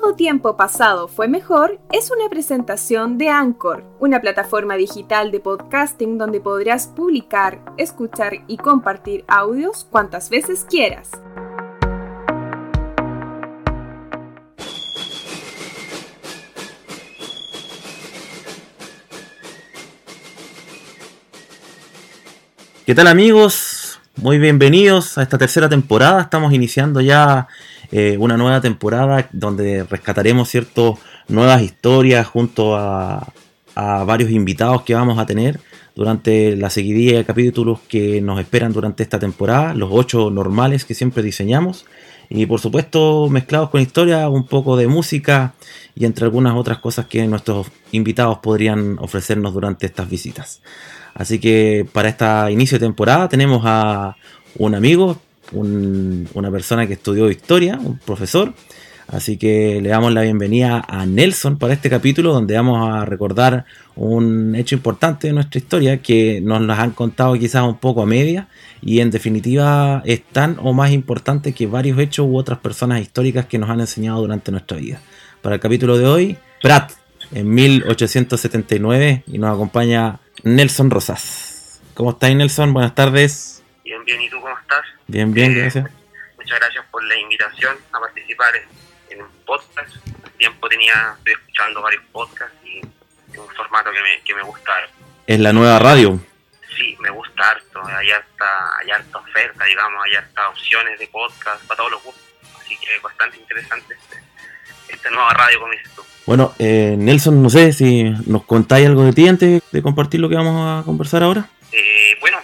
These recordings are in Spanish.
todo tiempo pasado fue mejor es una presentación de Anchor, una plataforma digital de podcasting donde podrás publicar, escuchar y compartir audios cuantas veces quieras. ¿Qué tal amigos? Muy bienvenidos a esta tercera temporada. Estamos iniciando ya eh, una nueva temporada donde rescataremos ciertas nuevas historias junto a, varios invitados que vamos a tener durante la seguidilla de capítulos que nos esperan durante esta temporada, los ocho normales que siempre diseñamos. Y por supuesto mezclados con historia, un poco de música y entre algunas otras cosas que nuestros invitados podrían ofrecernos durante estas visitas. Así que para esta inicio de temporada tenemos a un amigo, una persona que estudió historia, un profesor. Así que le damos la bienvenida a Nelson para este capítulo donde vamos a recordar un hecho importante de nuestra historia que nos han contado quizás un poco a media y en definitiva es tan o más importante que varios hechos u otras personas históricas que nos han enseñado durante nuestra vida. Para el capítulo de hoy, Pratt en 1879 y nos acompaña Nelson Rosas. ¿Cómo estás, Nelson? Buenas tardes. Bien, bien. ¿Y tú? Bien, bien, eh, gracias. Muchas gracias por la invitación a participar en, un podcast. Hace tiempo tenía, estoy escuchando varios podcasts y es un formato que me, que me gusta. ¿Es la nueva radio? Sí, me gusta harto. Hay harta, hay harta oferta, digamos, hay harta opciones de podcast para todos los gustos. Así que es bastante interesante este, esta nueva radio, como dices tú. Bueno, eh, Nelson, no sé si nos contáis algo de ti antes de compartir lo que vamos a conversar ahora. Eh, bueno,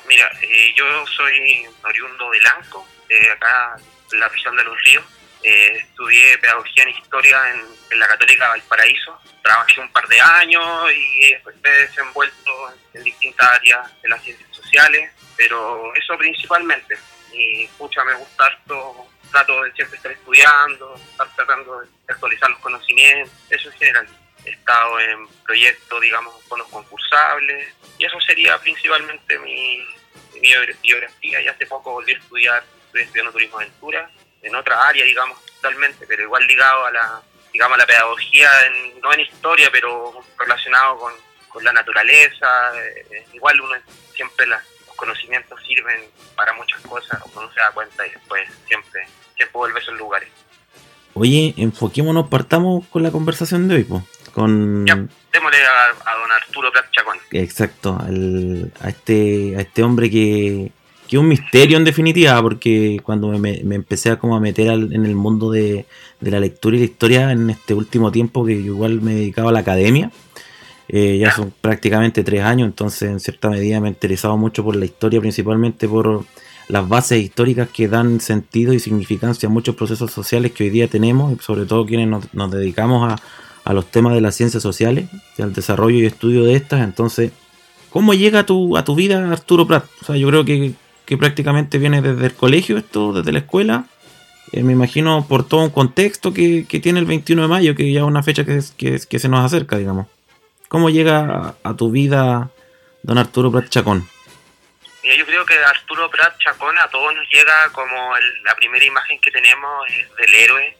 yo soy oriundo de Lanco, de acá en la región de los ríos. estudié pedagogía en historia en, la Católica Valparaíso. Trabajé un par de años y me he desenvuelto en distintas áreas de las ciencias sociales, pero eso principalmente. Y pucha, me gusta harto trato de siempre estar estudiando, estar tratando de actualizar los conocimientos, eso en general. He estado en proyectos, digamos, con los concursables, y eso sería principalmente mi, mi biografía. Y hace poco volví a estudiar, estoy estudiando turismo aventura, en otra área, digamos, totalmente, pero igual ligado a la, digamos, a la pedagogía, no en historia, pero relacionado con, con la naturaleza. Eh, igual uno siempre los conocimientos sirven para muchas cosas, uno se da cuenta y después siempre tiempo vuelve a esos lugares. Oye, enfoquémonos, partamos con la conversación de hoy, pues. Con... démosle a, don Arturo Prat Chacón. Exacto, a, este, a este hombre que, que es un misterio en definitiva, porque cuando me, empecé a como a meter en el mundo de, la lectura y la historia en este último tiempo, que igual me dedicaba a la academia, eh, ya son prácticamente tres años, entonces en cierta medida me he interesado mucho por la historia, principalmente por las bases históricas que dan sentido y significancia a muchos procesos sociales que hoy día tenemos, sobre todo quienes nos, dedicamos a, los temas de las ciencias sociales, al desarrollo y estudio de estas. Entonces, ¿cómo llega a tu, a tu vida Arturo Prat? O sea, yo creo que, prácticamente viene desde el colegio esto, desde la escuela. Eh, me imagino por todo un contexto que, tiene el 21 de mayo, que ya es una fecha que, que, se nos acerca, digamos. ¿Cómo llega a, a tu vida don Arturo Prat Chacón? yo creo que Arturo Prat Chacón a todos nos llega como la primera imagen que tenemos es del héroe,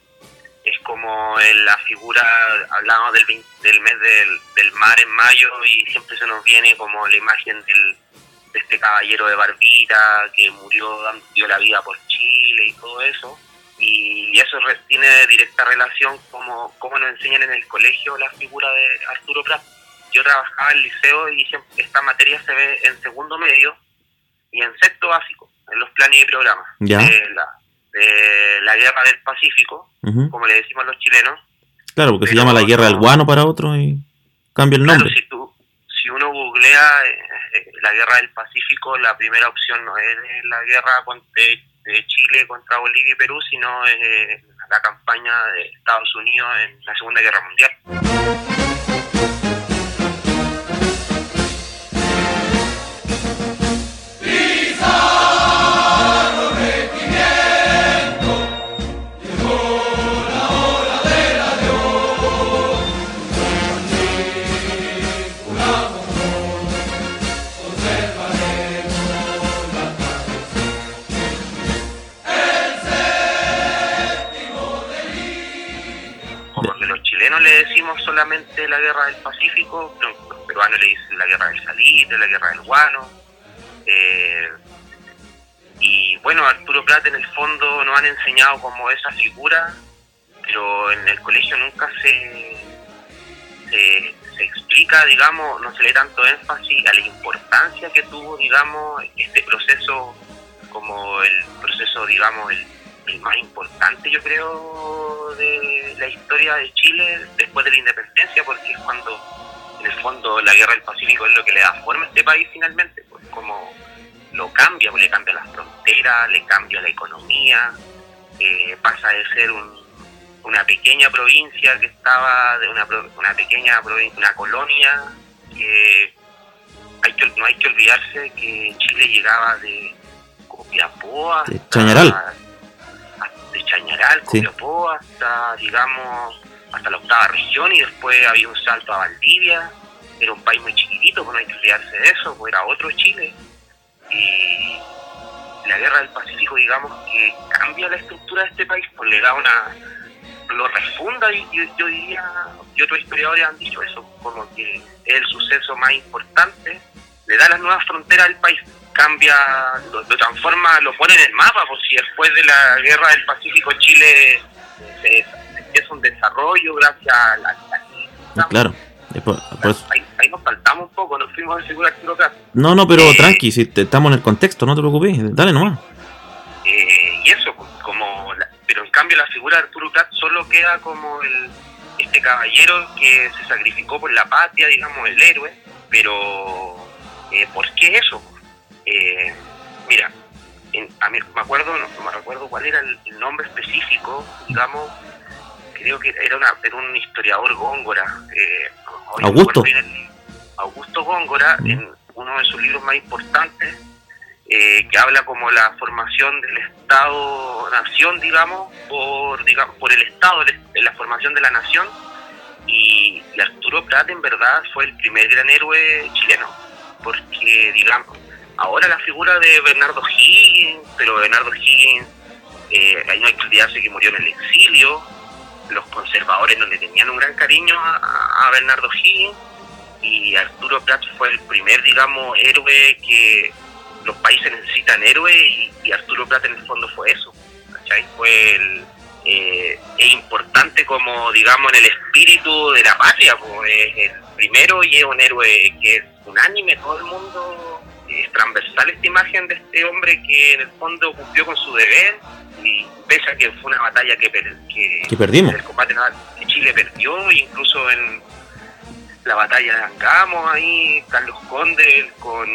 es como la figura, hablamos del, del mes del, mar en mayo y siempre se nos viene como la imagen del, de este caballero de barbita que murió, dio la vida por Chile y todo eso. Y eso tiene directa relación como, como nos enseñan en el colegio la figura de Arturo Prat. Yo trabajaba en el liceo y esta materia se ve en segundo medio y en sexto básico, en los planes y programas De, la, de la guerra del Pacífico, como le decimos los chilenos. Claro, porque se llama la guerra del guano para otro y cambia el nombre. si, tú, si uno googlea eh, eh, la guerra del Pacífico, la primera opción no es la guerra de Chile contra Bolivia y Perú, sino es eh, la campaña de Estados Unidos en la Segunda Guerra Mundial. Bueno, Arturo Prat en el fondo nos han enseñado como esa figura, pero en el colegio nunca se, se, explica, digamos, no se le tanto énfasis a la importancia que tuvo, digamos, este proceso como el proceso, digamos, el más importante, yo creo, de la historia de Chile después de la independencia, porque es cuando, en el fondo, la guerra del Pacífico es lo que le da forma a este país finalmente, pues como lo cambia, le cambia las fronteras, le cambia la economía, eh, pasa de ser una pequeña provincia que estaba, de una, una pequeña una colonia, que, hay que no hay que olvidarse que Chile llegaba de Copiapó hasta, de Chañaral, Copiapó, hasta, digamos, hasta la octava región y después había un salto a Valdivia. Era un país muy chiquitito, pues no hay que olvidarse de eso, pues era otro Chile. Y la guerra del Pacífico, digamos, que cambia la estructura de este país, pues le da una. lo refunda, y yo, diría, y otros historiadores han dicho eso, como que es el suceso más importante, le da las nuevas fronteras al país cambia, lo, transforma, lo pone en el mapa, pues si después de la guerra del Pacífico Chile se, empieza un desarrollo gracias a la... claro. Ahí, nos faltamos un poco, nos fuimos a asegurar No, no, pero eh, tranqui, si estamos en el contexto, no te preocupes, dale nomás. Eh, y eso, como pero en cambio la figura de Arturo Prat solo queda como el este caballero que se sacrificó por la patria, digamos, el héroe, pero eh, ¿por qué eso? Eh, mira, a mí me acuerdo, no, me recuerdo cuál era el, nombre específico, digamos, creo que era, una, era un historiador góngora. Eh, Augusto. Augusto Góngora, mm. en uno de sus libros más importantes, eh, que habla como la formación del Estado-Nación, digamos, por, digamos, por el Estado, la formación de la nación. Y, y Arturo Prat, en verdad, fue el primer gran héroe chileno, porque, digamos, Ahora la figura de Bernardo Higgins, pero Bernardo Higgins, eh, hay una olvidarse que murió en el exilio, los conservadores no le tenían un gran cariño a, Bernardo Higgins, y Arturo Prat fue el primer, digamos, héroe que los países necesitan héroe, y, Arturo Prat en el fondo fue eso. Fue eh, es importante como, digamos, en el espíritu de la patria, es el primero y es un héroe que es unánime, todo el mundo es transversal esta imagen de este hombre que en el fondo cumplió con su deber y pese a que fue una batalla que, que, perdimos. El combate naval que Chile perdió, incluso en la batalla de Angamos, ahí Carlos Conde con,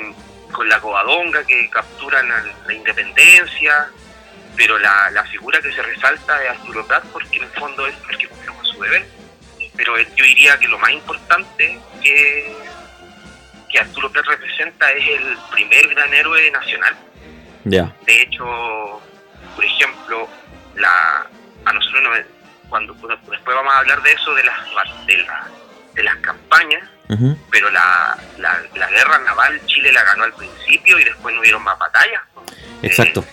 con la Covadonga que capturan la independencia, pero la, la figura que se resalta es Arturo Prat porque en el fondo es el que cumplió con su deber. Pero yo diría que lo más importante que que Arturo Prat representa es el primer gran héroe nacional. Ya. De hecho, por ejemplo, la a nosotros cuando después vamos a hablar de eso de las de, de las campañas, pero la, la, guerra naval Chile la ganó al principio y después no hubieron más batallas. Exacto.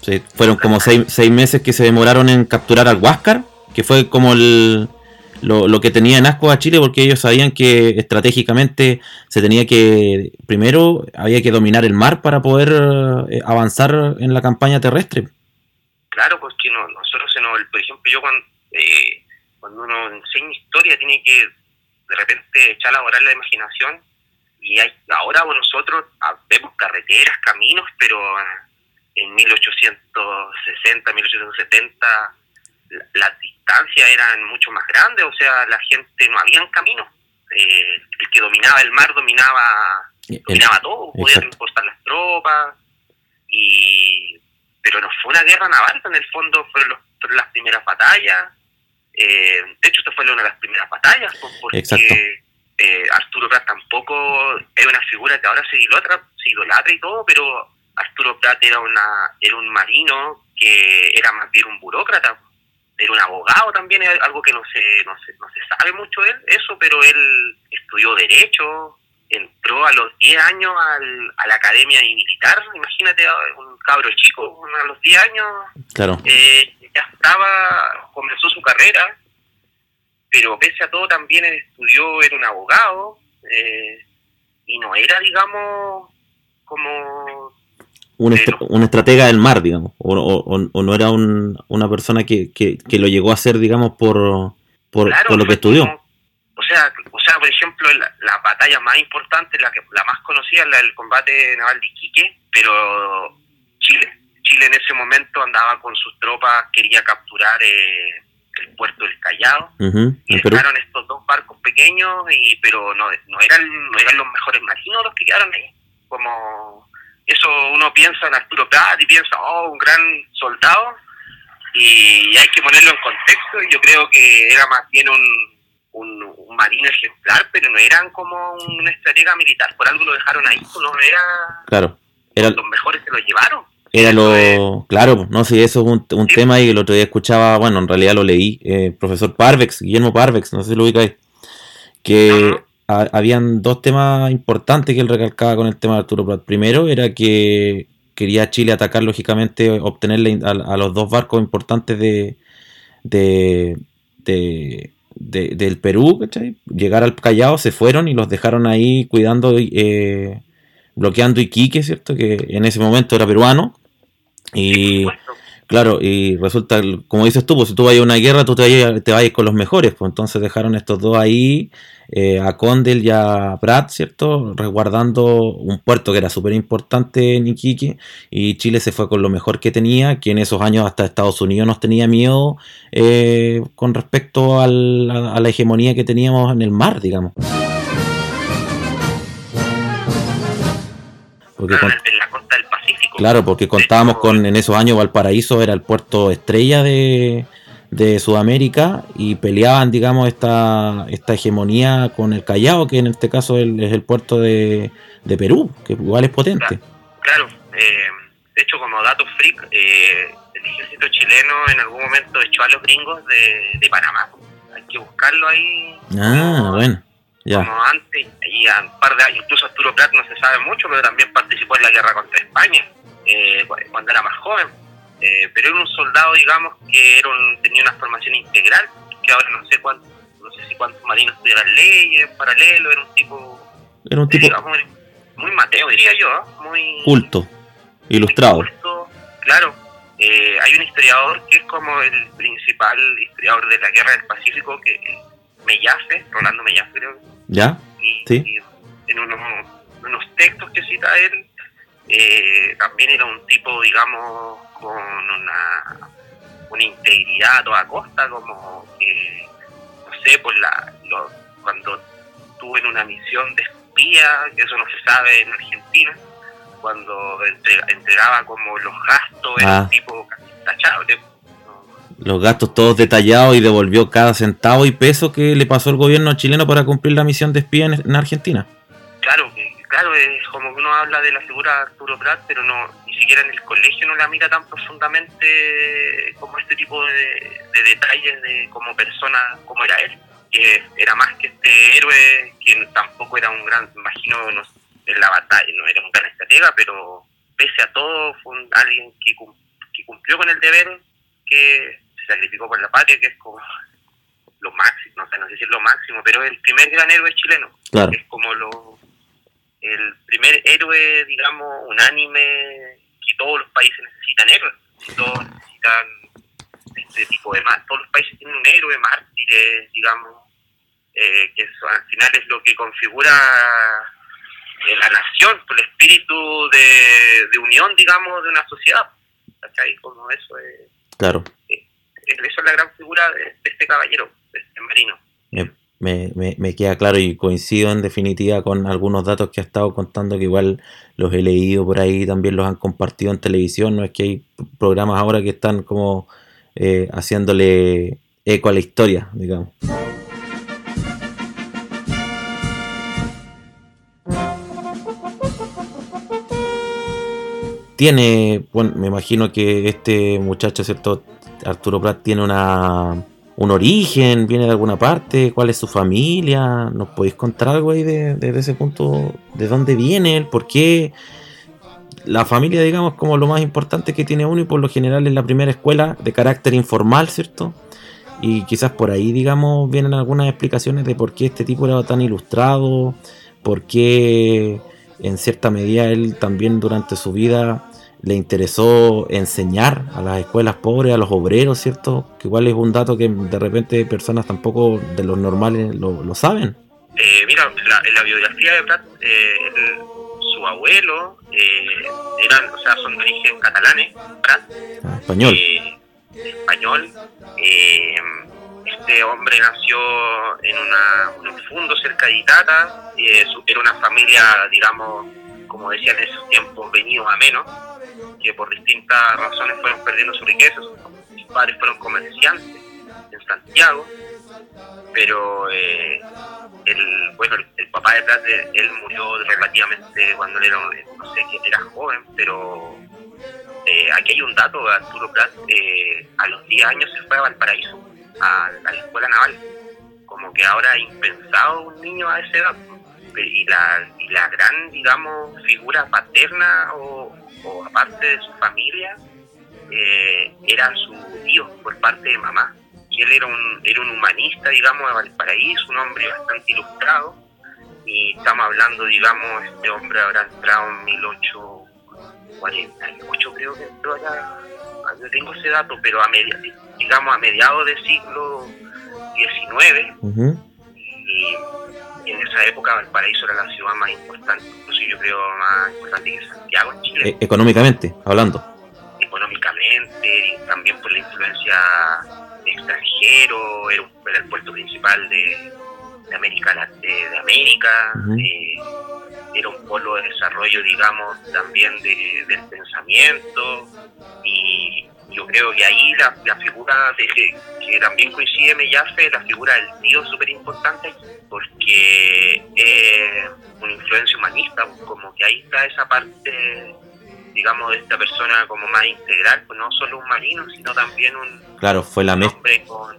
sí, fueron como seis, seis meses que se demoraron en capturar al Huáscar, que fue como el, lo, lo, que tenía en asco a Chile porque ellos sabían que estratégicamente se tenía que, primero había que dominar el mar para poder eh, avanzar en la campaña terrestre. Claro, pues que no, nosotros, se nos, por ejemplo, yo cuando, eh, cuando uno enseña historia tiene que de repente echar a volar la imaginación y hay, ahora nosotros ah, vemos carreteras, caminos, pero en 1860, 1870 las distancias eran mucho más grandes, o sea, la gente no habían caminos. Eh, el que dominaba el mar dominaba dominaba todo, podía transportar las tropas, y pero no fue una guerra naval, en el fondo fueron, las primeras batallas. Eh, de hecho, esta fue una de las primeras batallas, pues, porque eh, Arturo Prat tampoco es una figura que ahora se idolatra, se idolatra y todo, pero Arturo Prat era, una, era un marino que era más bien un burócrata era un abogado también, algo que no se, no se, no se sabe mucho él, eso, pero él estudió Derecho, entró a los 10 años al, a la academia militar, imagínate un cabro chico, a los 10 años, claro. Eh, ya estaba, comenzó su carrera, pero pese a todo también él estudió, era un abogado, eh, y no era, digamos, como... Un, una estratega del mar, digamos, o, no era una persona que, que, lo llegó a ser, digamos, por, por, lo que estudió. O sea, o sea, por ejemplo, la, batalla más importante, la que la más conocida, la del combate naval de Iquique, pero Chile, Chile en ese momento andaba con sus tropas, quería capturar eh, el puerto del Callao. Y dejaron estos dos barcos pequeños y pero no, no eran no eran los mejores marinos los que quedaron ahí. Como eso uno piensa en Arturo Prat y piensa oh un gran soldado y hay que ponerlo en contexto y yo creo que era más bien un, un, marino ejemplar pero no eran como una estratega militar por algo lo dejaron ahí pues no era claro los mejores se lo llevaron era lo. Claro, no sé, eso es un, tema y el otro día escuchaba, bueno, en realidad lo leí, eh, profesor Parvex, Guillermo Parvex, no sé si lo ubicáis, que habían dos temas importantes que él recalcaba con el tema de Arturo Prat. Primero era que quería Chile atacar, lógicamente, obtenerle a, los dos barcos importantes de, de, del Perú, ¿cachai? Llegar al Callao, se fueron y los dejaron ahí cuidando. Eh, bloqueando Iquique, ¿cierto? Que en ese momento era peruano. Y claro, y resulta, como dices tú, pues si tú vas a una guerra, tú te vas, con los mejores. Pues entonces dejaron estos dos ahí, eh, a Condel y a Prat, ¿cierto? Resguardando un puerto que era súper importante en Iquique. Y Chile se fue con lo mejor que tenía, que en esos años hasta Estados Unidos nos tenía miedo eh, con respecto a la hegemonía que teníamos en el mar, digamos. Porque en la costa del. Claro, porque contábamos con, en esos años Valparaíso era el puerto estrella de, Sudamérica y peleaban, digamos, esta, esta hegemonía con el Callao, que en este caso es el puerto de, Perú, que igual es potente. Claro, eh, de hecho, como dato freak, eh, el ejército chileno en algún momento echó a los gringos de, de Panamá. Hay que buscarlo ahí. Ah, bueno como antes, y a un par de años, incluso Arturo Prat no se sabe mucho, pero también participó en la guerra contra España, eh, cuando era más joven. Eh, pero era un soldado, digamos, que era tenía una formación integral, que ahora no sé cuántos, no sé si cuántos marinos estudiaran leyes, en paralelo, era un tipo, era un tipo muy, Mateo, diría yo, ¿eh? muy culto, ilustrado. claro. hay un historiador que es como el principal historiador de la guerra del Pacífico, que Mellafe, Rolando Mellafe creo. ¿Ya? sí. en unos, textos que cita él, eh, también era un tipo, digamos, con una, una integridad a toda costa, como que, no sé, pues la, cuando estuve en una misión de espía, que eso no se sabe en Argentina, cuando entregaba como los gastos, era un ah. tipo casi intachable los gastos todos detallados y devolvió cada centavo y peso que le pasó el gobierno chileno para cumplir la misión de espía en, Argentina. Claro, claro, es como que uno habla de la figura de Arturo Prat, pero no ni siquiera en el colegio no la mira tan profundamente como este tipo de, detalles de como persona, como era él, que era más que este héroe, quien tampoco era un gran, imagino, en la batalla, no era un gran estratega, pero pese a todo fue alguien que, que cumplió con el deber que sacrificó por la patria, que es como lo máximo, no sé, no sé si es lo máximo, pero es el primer gran héroe chileno. Es como lo el primer héroe, digamos, unánime que todos los países necesitan héroes. Todos necesitan este tipo de más. Todos los países tienen un héroe, mártires, digamos, eh, que al final es lo que configura eh, la nación, el espíritu de, de unión, digamos, de una sociedad. ¿Cachai? Como eso es. Claro. Eh, esa es la gran figura de, este caballero, de este marino. Me, me, me, queda claro y coincido en definitiva con algunos datos que ha estado contando que igual los he leído por ahí, también los han compartido en televisión, no es que hay programas ahora que están como eh, haciéndole eco a la historia, digamos. Tiene, bueno, me imagino que este muchacho, ¿cierto? Arturo Prat tiene una, un origen, viene de alguna parte, cuál es su familia, ¿nos podéis contar algo ahí de, ese punto? ¿De dónde viene él? ¿Por qué? La familia, digamos, como lo más importante que tiene uno y por lo general es la primera escuela de carácter informal, ¿cierto? y quizás por ahí, digamos, vienen algunas explicaciones de por qué este tipo era tan ilustrado, por qué en cierta medida él también durante su vida le interesó enseñar a las escuelas pobres, a los obreros, ¿cierto? Que igual es un dato que de repente personas tampoco de los normales lo, saben. Eh, mira, en la biografía de Prat, eh, su abuelo, eh, eran, o sea, son de origen catalanes, Prat. Ah, español. español. este hombre nació en, una, un fundo cerca de Itata, era una familia, digamos, como decían en esos tiempos, venidos a menos que por distintas razones fueron perdiendo su riqueza. Sus padres fueron comerciantes en Santiago, pero eh, el, bueno, el, papá de Prat, él murió relativamente cuando él era, no sé, era joven, pero eh, aquí hay un dato, Arturo Prat eh, a los 10 años se fue a Valparaíso, a, la escuela naval, como que ahora impensado un niño a esa edad y la, la gran, digamos, figura paterna o, aparte de su familia, eh, era su tío por parte de mamá. Y él era un, era un humanista, digamos, de Valparaíso, un hombre bastante ilustrado. Y estamos hablando, digamos, este hombre habrá entrado en 1848, creo que entró allá. No tengo ese dato, pero a media, digamos a mediados del siglo XIX. Esa época Valparaíso era la ciudad más importante, incluso yo creo más importante que Santiago en Chile. E-, económicamente, hablando. Económicamente, y también por la influencia de extranjero, era, el puerto principal de, América, de, América eh, era un polo de desarrollo, digamos, también del pensamiento y yo creo que ahí la, figura de, que también coincide Mellafe, la figura del tío es súper importante porque es una influencia humanista, como que ahí está esa parte, digamos, de esta persona como más integral, pues no solo un marino, sino también un, claro, fue la hombre con,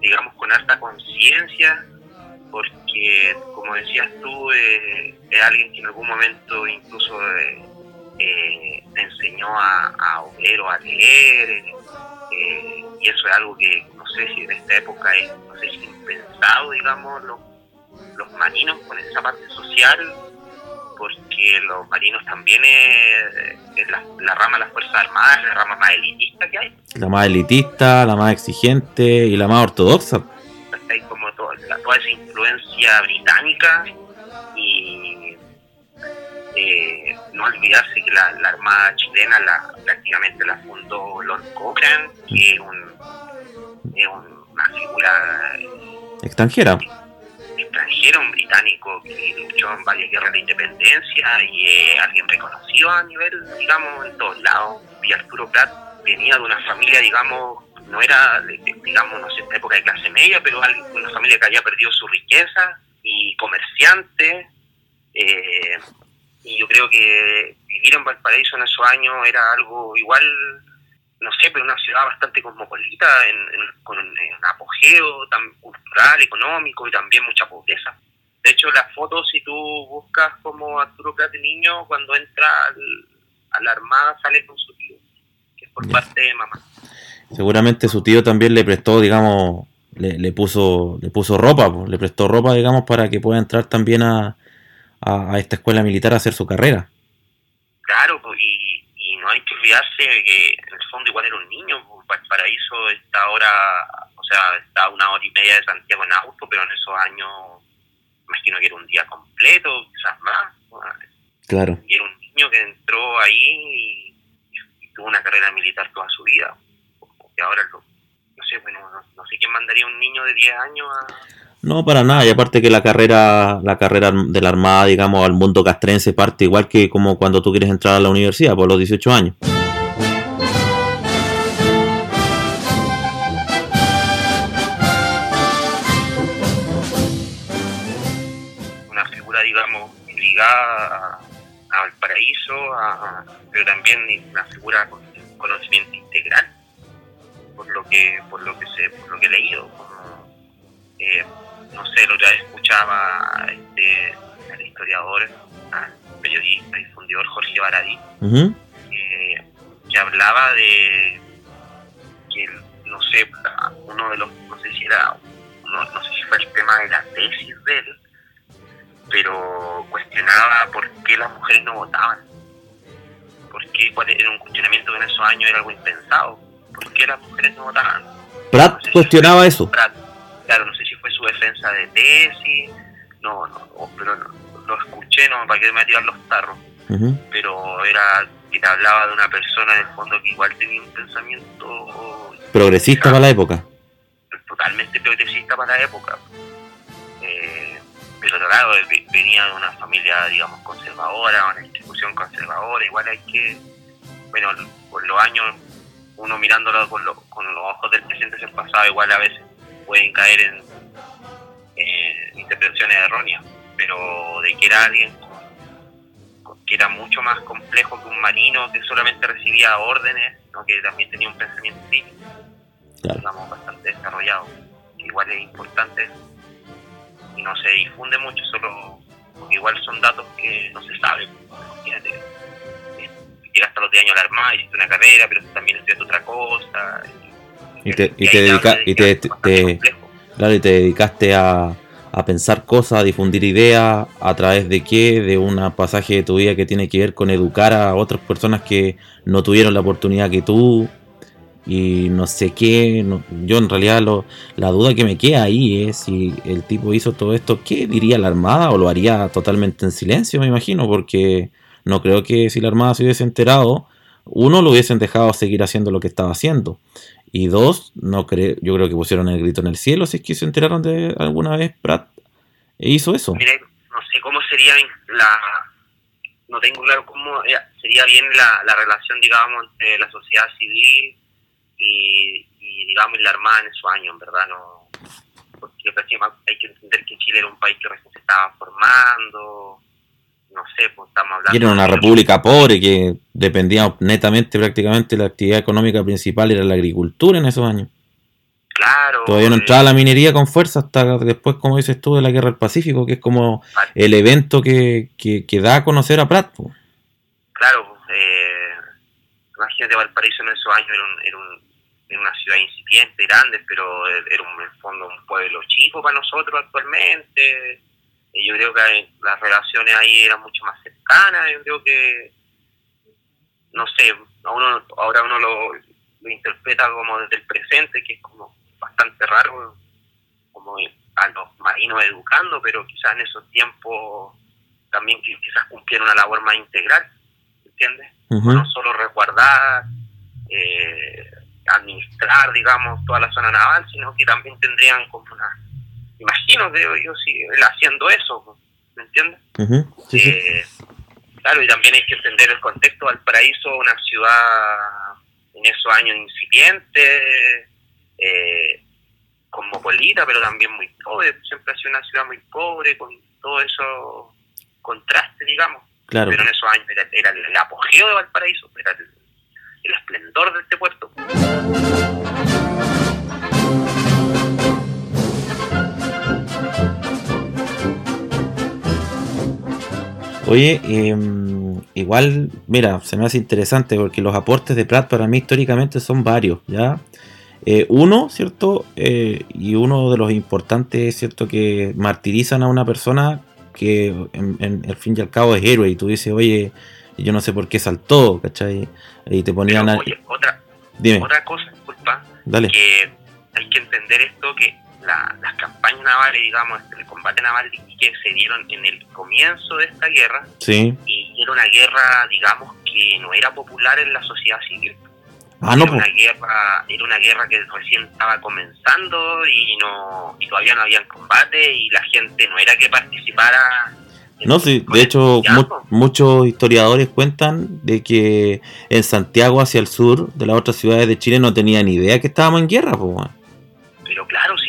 digamos, con alta conciencia, porque, como decías tú, eh, es alguien que en algún momento incluso... Eh, eh, enseñó a, a obrero a leer, eh, y eso es algo que no sé si en esta época es, no sé si impensado, digamos, los, los marinos con esa parte social, porque los marinos también es, la, rama de las Fuerzas Armadas, la rama más elitista que hay. La más elitista, la más exigente y la más ortodoxa. Hay como toda, toda esa influencia británica y eh, no olvidarse que la, Armada chilena la, prácticamente la fundó Lord Cochrane, que es, una figura extranjera. Extranjero, un británico que luchó en varias guerras de independencia y es alguien reconocido a nivel, digamos, en todos lados. Y Arturo Prat venía de una familia, digamos, no era, digamos, no sé, en época de clase media, pero una familia que había perdido su riqueza y comerciante. Eh, y yo creo que vivir en Valparaíso en esos años era algo igual, no sé, pero una ciudad bastante cosmopolita, con un apogeo tan cultural, económico y también mucha pobreza. De hecho, las fotos, si tú buscas como Arturo Prat de niño, cuando entra a la Armada sale con su tío, que es por parte de mamá. Seguramente su tío también le prestó, digamos, le, puso le puso ropa, le prestó ropa, digamos, para que pueda entrar también a, a, esta escuela militar a hacer su carrera. Claro, pues, y, y, no hay que olvidarse que en el fondo igual era un niño, pues, Valparaíso está ahora, o sea, está una hora y media de Santiago en auto, pero en esos años imagino que era un día completo, quizás más. Claro. Y era un niño que entró ahí y, tuvo una carrera militar toda su vida. Y ahora, no sé, bueno, no, no sé quién mandaría a un niño de 10 años a no, para nada. Y aparte que la carrera, la carrera de la Armada, digamos, al mundo castrense parte igual que como cuando tú quieres entrar a la universidad por los 18 años. Una figura, digamos, ligada al paraíso, pero también una figura con conocimiento integral, por lo que, por lo que sé, por lo que he leído. Eh, no sé, lo otra escuchaba este, al historiador, al periodista y fundidor Jorge Baradí, que hablaba de que, no sé, uno de los, no sé si era, no, no sé si fue el tema de la tesis de él, pero cuestionaba por qué las mujeres no votaban. ¿Por qué? ¿Cuál era un cuestionamiento que en esos años era algo impensado? ¿Por qué las mujeres no votaban? Pratt No sé si cuestionaba eso. Pratt, claro, no sé su defensa de tesis, no, no, pero no, lo escuché, no, para que me tirar los tarros, pero era que te hablaba de una persona en el fondo que igual tenía un pensamiento Progresista para la época. totalmente progresista para la época. Eh, pero claro, ve- venía de una familia, digamos, conservadora, una institución conservadora, igual hay que, bueno, con los años, uno mirándolo con, lo- con los ojos del presente el pasado, igual a veces pueden caer en interpretaciones erróneas, pero de que era alguien con- que era mucho más complejo que un marino que solamente recibía órdenes, ¿no? que también tenía un pensamiento crítico Claro. digamos, bastante desarrollado. Igual es importante y no se difunde mucho, solo porque igual son datos que no se saben. Imagínate, llegaste a los 10 años a la Armada, hiciste una carrera, pero también estudiaste otra cosa. Y y te dedica- y te- complejo. Claro, y te dedicaste a, a pensar cosas, a difundir ideas, a través de qué, de un pasaje de tu vida que tiene que ver con educar a otras personas que no tuvieron la oportunidad que tú, y no sé qué. no- yo en realidad lo, la duda que me queda ahí es si el tipo hizo todo esto, ¿qué diría la Armada? ¿O lo haría totalmente en silencio, me imagino? Porque no creo que si la Armada se hubiese enterado, uno lo hubiesen dejado seguir haciendo lo que estaba haciendo. Y dos, no creo, yo creo que pusieron el grito en el cielo si es que se enteraron de alguna vez Pratt e hizo eso. Mire, no sé cómo sería la. No tengo claro cómo eh, sería bien la, la relación, digamos, entre la sociedad civil y, y, digamos, la Armada en esos años, en verdad, no. Porque hay que entender que Chile era un país que recién se estaba formando, sé, pues estamos hablando. Y era una república pobre que dependía netamente prácticamente la actividad económica principal era la agricultura en esos años. Claro. Todavía no eh, entraba la minería con fuerza hasta después, como dices tú, de la guerra del Pacífico, que es como el evento que, que, que da a conocer a Pratt. po. Claro, eh, imagínate Valparaíso en esos años era, un- era, un- era una ciudad incipiente, grande, pero era un, en el fondo un pueblo chico para nosotros actualmente. Y yo creo que las relaciones ahí eran mucho más cercanas. Yo creo que, no sé, a uno, ahora uno lo, lo interpreta como desde el presente, que es como bastante raro, como a los marinos educando, pero quizás en esos tiempos también quizás cumplieron una labor más integral. ¿entiendes? No solo resguardar, eh, administrar, digamos, toda la zona naval, sino que también tendrían como una... Imagino, creo yo, sí, él haciendo eso, ¿me entiendes? Ujú. Sí, sí. Eh, claro, y también hay que entender el contexto. Valparaíso, una ciudad en esos años incipiente, eh, cosmopolita, pero también muy pobre. Siempre ha sido una ciudad muy pobre, con todo eso contraste, digamos Claro. pero en esos años era, era el apogeo de Valparaíso, era el, el esplendor de este puerto. Oye, em, igual, mira, se me hace interesante porque los aportes de Pratt para mí históricamente son varios, ¿ya? Eh, uno, ¿cierto? Eh, y uno de los importantes es, ¿cierto? Que martirizan a una persona que en, en- al fin y al cabo es héroe y tú dices, oye, yo no sé por qué saltó, ¿cachai? Y te ponían Pero, a... oye, otra, Dime, otra cosa, disculpa, dale. que hay que entender esto, que la- las campañas navales, digamos, el combate naval que se dieron en el comienzo de esta guerra, Sí. y era una guerra, digamos, que no era popular en la sociedad civil. Ah, no, era pues. una guerra era una guerra que recién estaba comenzando y no y todavía no había combate y la gente no era que participara No, sí, de hecho mu- muchos historiadores cuentan de que en Santiago hacia el sur de las otras ciudades de Chile no tenían ni idea que estábamos en guerra, pues.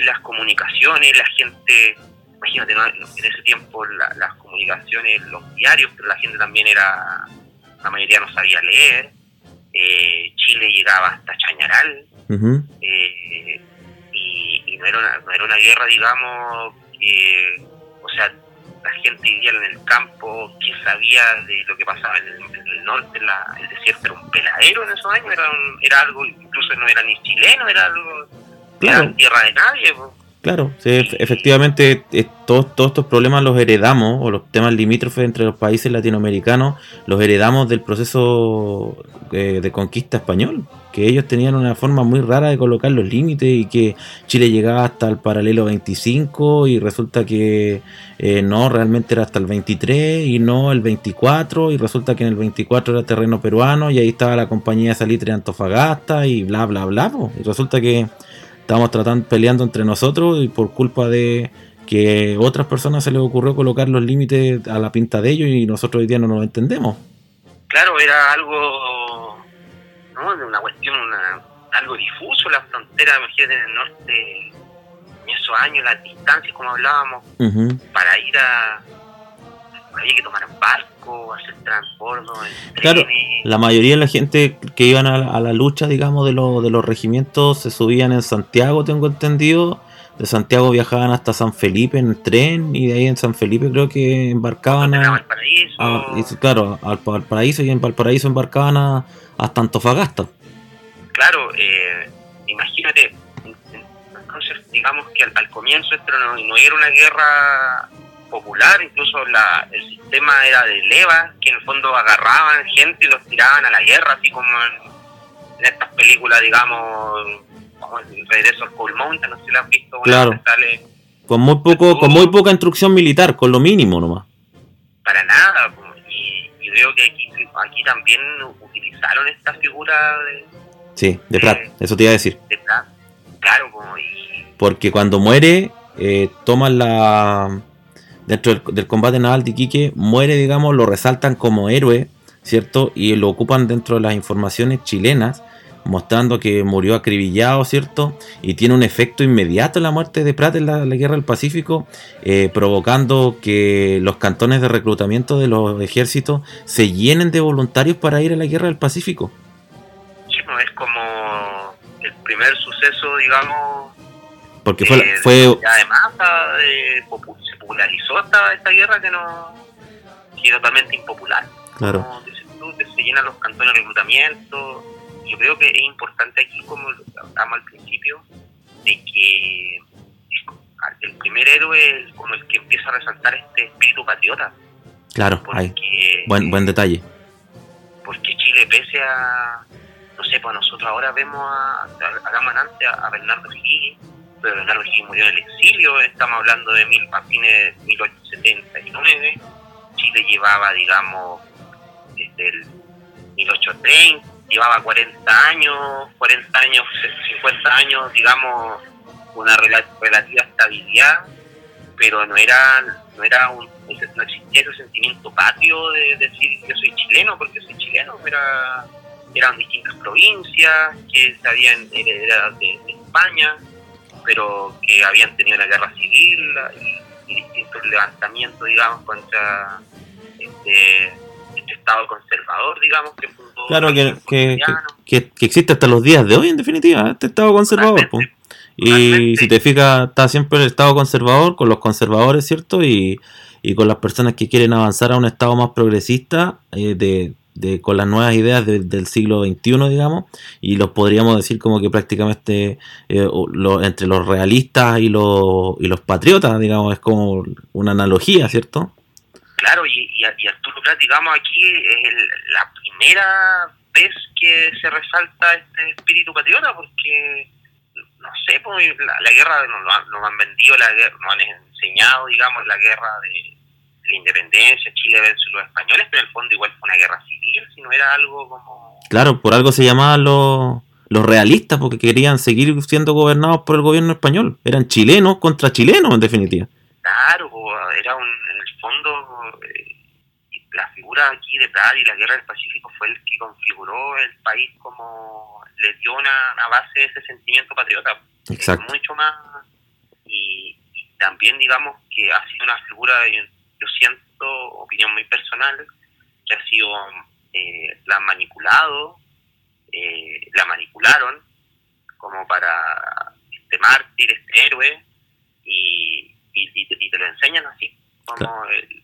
Las comunicaciones la gente imagínate ¿no? en ese tiempo la- las comunicaciones los diarios pero la gente también era la mayoría no sabía leer eh, Chile llegaba hasta Chañaral eh, y, y no, era una, no era una guerra, digamos, que, o sea, la gente vivía en el campo, que sabía de lo que pasaba en el, en el norte, la- el desierto era un peladero en esos años, era, un- era algo, incluso no era ni chileno, era algo claro. tierra de nadie. pues. Claro, sí, ef- efectivamente eh, todos, todos estos problemas los heredamos, o los temas limítrofes entre los países latinoamericanos, los heredamos del proceso eh, de conquista español, que ellos tenían una forma muy rara de colocar los límites y que Chile llegaba hasta el paralelo 25 y resulta que eh, no, realmente era hasta el 23 y no el 24 y resulta que en el 24 era terreno peruano y ahí estaba la compañía de salitre de Antofagasta y bla, bla, bla, po. y resulta que estábamos tratando peleando entre nosotros y por culpa de que otras personas se les ocurrió colocar los límites a la pinta de ellos y nosotros hoy día no nos entendemos. Claro, era algo, ¿no? De una cuestión, una, algo difuso, la frontera, imagínate, en el norte, en esos años, las distancias, como hablábamos, para ir a... Había que tomar barco, hacer transbordo Claro. La mayoría de la gente que iban a, la- a la lucha, digamos, de, los de los regimientos se subían en Santiago, tengo entendido. De Santiago viajaban hasta San Felipe en tren y de ahí en San Felipe creo que embarcaban a, Valparaíso. a- y, claro, al Valparaíso y en Valparaíso embarcaban a, hasta Antofagasta. Claro, eh, imagínate, entonces digamos que al, al comienzo esto no, no era una guerra popular, incluso la, el sistema era de levas, que en el fondo agarraban gente y los tiraban a la guerra, así como en, en estas películas, digamos, como el regreso al Cold Mountain, no sé si lo has visto, Claro. sale Con muy poco, con muy poca instrucción militar, con lo mínimo nomás. para nada, y, y veo que aquí, aquí también utilizaron esta figura de, Sí, de Prat, Eh. eso te iba a decir. de Prat. claro, como, y Porque cuando muere, eh, toman la. Dentro del, del combate naval de Iquique, muere, digamos, lo resaltan como héroe, ¿cierto? Y lo ocupan dentro de las informaciones chilenas, mostrando que murió acribillado, ¿cierto? Y tiene un efecto inmediato la muerte de Prat en la, la guerra del Pacífico, eh, provocando que los cantones de reclutamiento de los ejércitos se llenen de voluntarios para ir a la guerra del Pacífico. Sí, no, es como el primer suceso, digamos, Porque fue, eh, fue de popu- se popularizó esta, esta guerra que no que es totalmente impopular. claro, Como que se llenan los cantones de reclutamiento. Yo creo que es importante aquí, como lo hablamos al principio, de que el primer héroe es como el que empieza a resaltar este espíritu patriota. claro, Porque, ahí. Buen, buen detalle. porque Chile, pese a, no sé, pues nosotros ahora vemos a, a, hagamos antes a, a Bernardo Higgins, Bernardo Higgins murió en el exilio, estamos hablando de mil, a fines de 1879, Chile llevaba, digamos, desde el 1830, llevaba 40 años, 40 años, 50 años, digamos, una rela- relativa estabilidad, pero no era, no era un, no existía ese sentimiento patrio de decir yo soy chileno porque soy chileno, era, eran distintas provincias que se habían heredado de, de España, pero que habían tenido la guerra civil y, y distintos levantamientos, digamos, contra este, este Estado conservador, digamos, que fundó Claro, que, que, que- que existe hasta los días de hoy, en definitiva, este Estado conservador. Y si te fijas, está siempre el Estado conservador con los conservadores, ¿cierto? Y, y con las personas que quieren avanzar a un Estado más progresista, eh, de, de- con las nuevas ideas de- del siglo XXI, digamos. Y los podríamos decir como que prácticamente eh, entre los realistas y los, y los patriotas, digamos, es como una analogía, ¿cierto? Claro, y, y, y Arturo Prat, digamos, aquí es el- la primera vez que se resalta este espíritu patriota, porque, no sé, pues, la, guerra nos, lo han- han vendido, la guerra, nos han enseñado, digamos, la guerra de la independencia, Chile versus los españoles, pero en el fondo igual fue una guerra civil, si no era algo como... Claro, por algo se llamaban los, los realistas, porque querían seguir siendo gobernados por el gobierno español. Eran chilenos contra chilenos, en definitiva. Claro, era un, en el fondo, eh, la figura aquí de Prat y la guerra del Pacífico fue el que configuró el país como le dio una, una base de ese sentimiento patriota. Exacto. Mucho más. Y, y también, digamos, que ha sido una figura, yo, siento, opinión muy personal, que ha sido, eh, la han manipulado, eh, la manipularon como para este mártir, este héroe, y, y, y te, y te lo enseñan así, como el,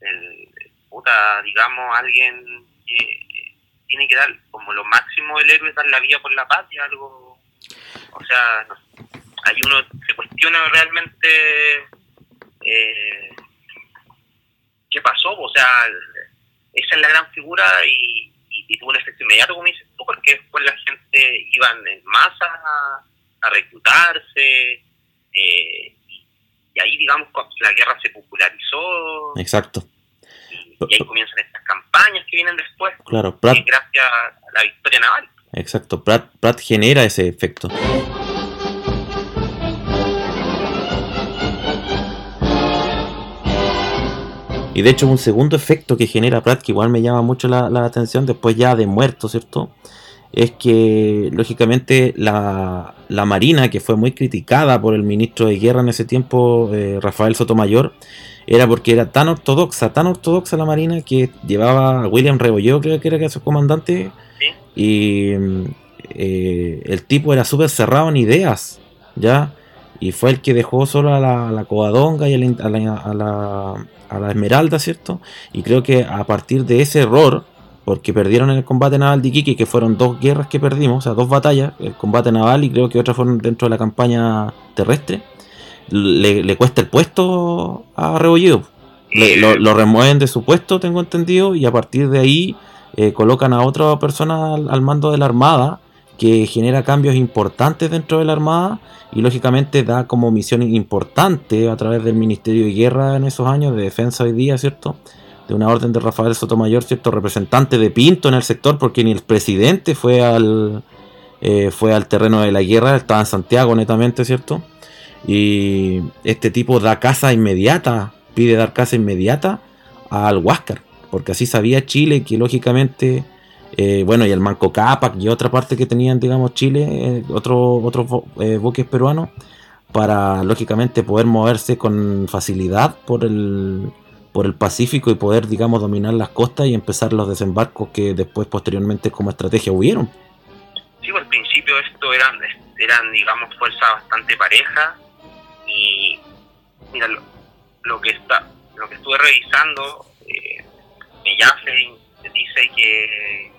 el, puta, digamos, alguien que tiene que dar como lo máximo el héroe es dar la vida por la patria, algo, o sea, ahí uno se cuestiona realmente eh, qué pasó, o sea, esa es la gran figura y, tuvo un efecto inmediato, como dices tú, porque después la gente iban en masa a, reclutarse, eh, y ahí, digamos, la guerra se popularizó. Exacto. Y, ahí comienzan estas campañas que vienen después. Claro, Pratt, gracias a la victoria naval. Exacto, Pratt, Pratt genera ese efecto. Y de hecho un segundo efecto que genera Pratt, que igual me llama mucho la, atención después ya de muerto, ¿cierto? Es que lógicamente la, Marina, que fue muy criticada por el ministro de Guerra en ese tiempo, eh, Rafael Sotomayor, era porque era tan ortodoxa, tan ortodoxa la Marina que llevaba a William Rebolledo, creo que era su comandante, y eh, el tipo era súper cerrado en ideas, ¿ya? Y fue el que dejó solo a la, a la Covadonga y a la, a la Esmeralda, ¿cierto? Y creo que a partir de ese error, porque perdieron el combate naval de Iquique, que fueron dos guerras que perdimos, o sea, dos batallas, el combate naval y creo que otras fueron dentro de la campaña terrestre, le, cuesta el puesto a Rebolledo. lo, remueven de su puesto, tengo entendido, y a partir de ahí eh, colocan a otra persona al mando de la Armada, que genera cambios importantes dentro de la Armada y lógicamente da como misión importante a través del Ministerio de Guerra en esos años, de defensa hoy día, ¿cierto? De una orden de Rafael Sotomayor, ¿cierto? Representante de Pinto en el sector, porque ni el presidente fue al, eh, fue al terreno de la guerra, estaba en Santiago netamente, ¿cierto? Y este tipo da casa inmediata, pide dar casa inmediata al Huáscar, porque así sabía Chile que lógicamente eh, bueno, y el Manco Cápac y otra parte que tenían, digamos, Chile, eh, otros otro, eh, buques peruanos, para lógicamente poder moverse con facilidad por el, por el Pacífico y poder, digamos, dominar las costas y empezar los desembarcos que después, posteriormente, como estrategia hubieron. Sí, al principio esto eran, eran digamos, fuerzas bastante parejas y, mira, lo, que está lo que estuve revisando, eh, me dice que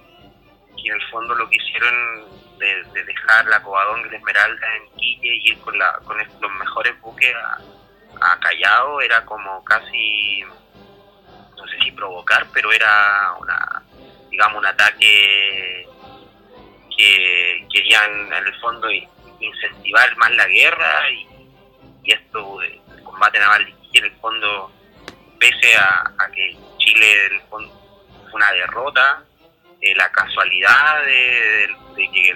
y en el fondo lo que hicieron de, dejar la Covadonga y la Esmeralda en Quille y ir con, la, con los mejores buques a, Callao era como casi, no sé si provocar, pero era una, digamos, un ataque que querían en el fondo incentivar más la guerra y, esto, el combate naval en el fondo, pese a, a que Chile en el fondo fue una derrota, eh, la casualidad de, que,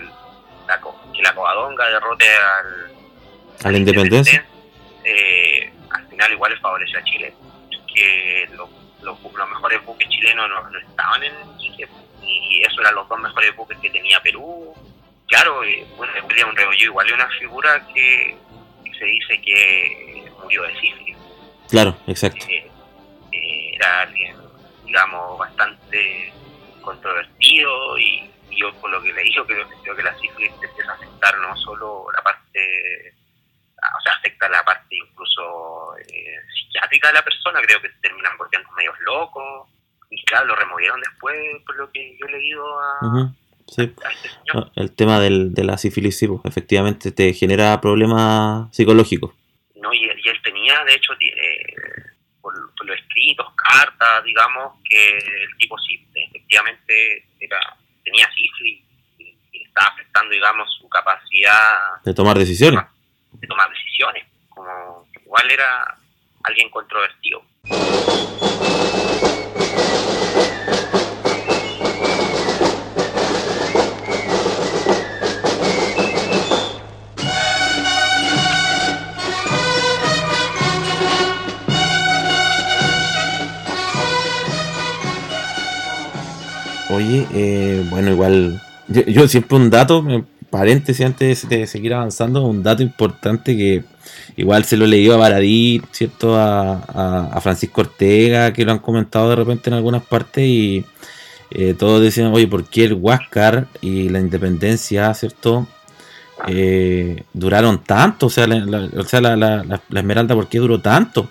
la, que la Covadonga derrote al, a la independencia, eh, al final igual le favorece a Chile. Que los mejores buques chilenos no, estaban en Chile y eso eran los dos mejores buques que tenía Perú. Claro, eh, bueno, William Rebollo igual es una figura que, se dice que murió de sífilis. Claro, exacto. era alguien, digamos, bastante controvertido y, yo por lo que leí yo creo, creo que la sífilis empieza a afectar no solo la parte o sea afecta la parte incluso eh, psiquiátrica de la persona creo que terminan volviendo medios locos y claro lo removieron después por lo que yo he leído a, Sí. Este ah, el tema del, de la sífilis, sí, pues, efectivamente te genera problemas psicológicos. No, y, él tenía, de hecho, eh, por, por, los escritos, cartas, digamos, que el tipo sí efectivamente era, tenía sífilis y, estaba afectando, digamos, su capacidad de tomar decisiones. De tomar decisiones, como igual era alguien controvertido. Oye, eh, bueno, igual, yo, siempre un dato, paréntesis antes de seguir avanzando, un dato importante que igual se lo he leído a Baradí, ¿cierto? A, Francisco Ortega, que lo han comentado de repente en algunas partes y eh, todos decían, oye, ¿por qué el Huáscar y la independencia, ¿cierto? Eh, duraron tanto, o sea, la, o sea la, la, Esmeralda, ¿por qué duró tanto?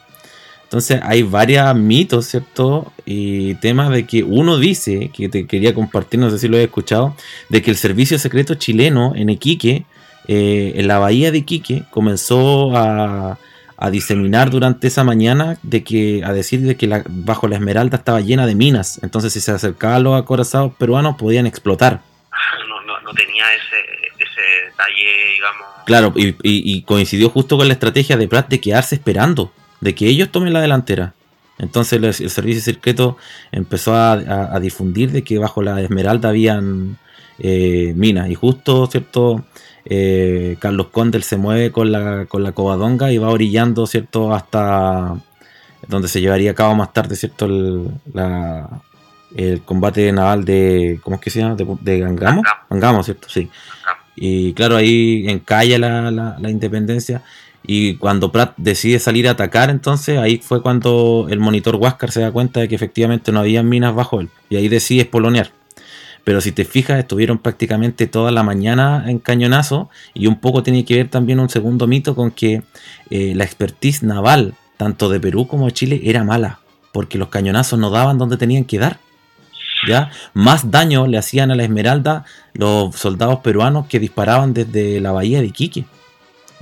Entonces hay varios mitos, ¿cierto? Y temas de que uno dice, que te quería compartir, no sé si lo he escuchado, de que el servicio secreto chileno en Iquique eh, en la bahía de Iquique comenzó a, a, diseminar durante esa mañana de que a decir de que la, bajo la Esmeralda estaba llena de minas, entonces si se acercaban los acorazados peruanos podían explotar. No, no, no tenía ese, ese detalle, digamos. Claro, y, y, y, coincidió justo con la estrategia de Pratt de quedarse esperando, de que ellos tomen la delantera. Entonces el, el servicio secreto empezó a, a, a, difundir de que bajo la Esmeralda habían eh, minas. Y justo, ¿cierto? Eh, Carlos Condel se mueve con la, con la covadonga y va orillando, ¿cierto? Hasta donde se llevaría a cabo más tarde, ¿cierto? El, la, el combate naval de, ¿cómo es que se llama? De, de Gangamo. Gangamo, ¿cierto? Sí. Y claro, ahí encalla la, la, la independencia. Y cuando Pratt decide salir a atacar, entonces ahí fue cuando el monitor Huáscar se da cuenta de que efectivamente no había minas bajo él. Y ahí decide espolonear. Pero si te fijas, estuvieron prácticamente toda la mañana en cañonazo. Y un poco tiene que ver también un segundo mito con que eh, la expertise naval, tanto de Perú como de Chile, era mala. Porque los cañonazos no daban donde tenían que dar. ¿Ya? Más daño le hacían a la Esmeralda los soldados peruanos que disparaban desde la bahía de Iquique.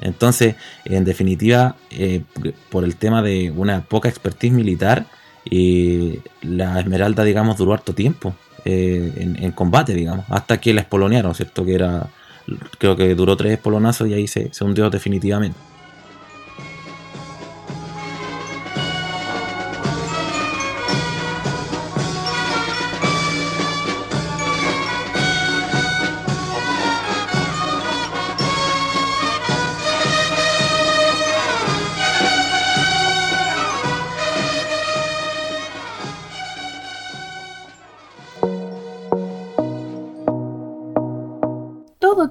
Entonces, en definitiva, eh, por el tema de una poca expertise militar, eh, la Esmeralda, digamos, duró harto tiempo eh, en, en, combate, digamos, hasta que la espolonearon, ¿cierto? Que era, creo que duró tres espolonazos y ahí se, se hundió definitivamente.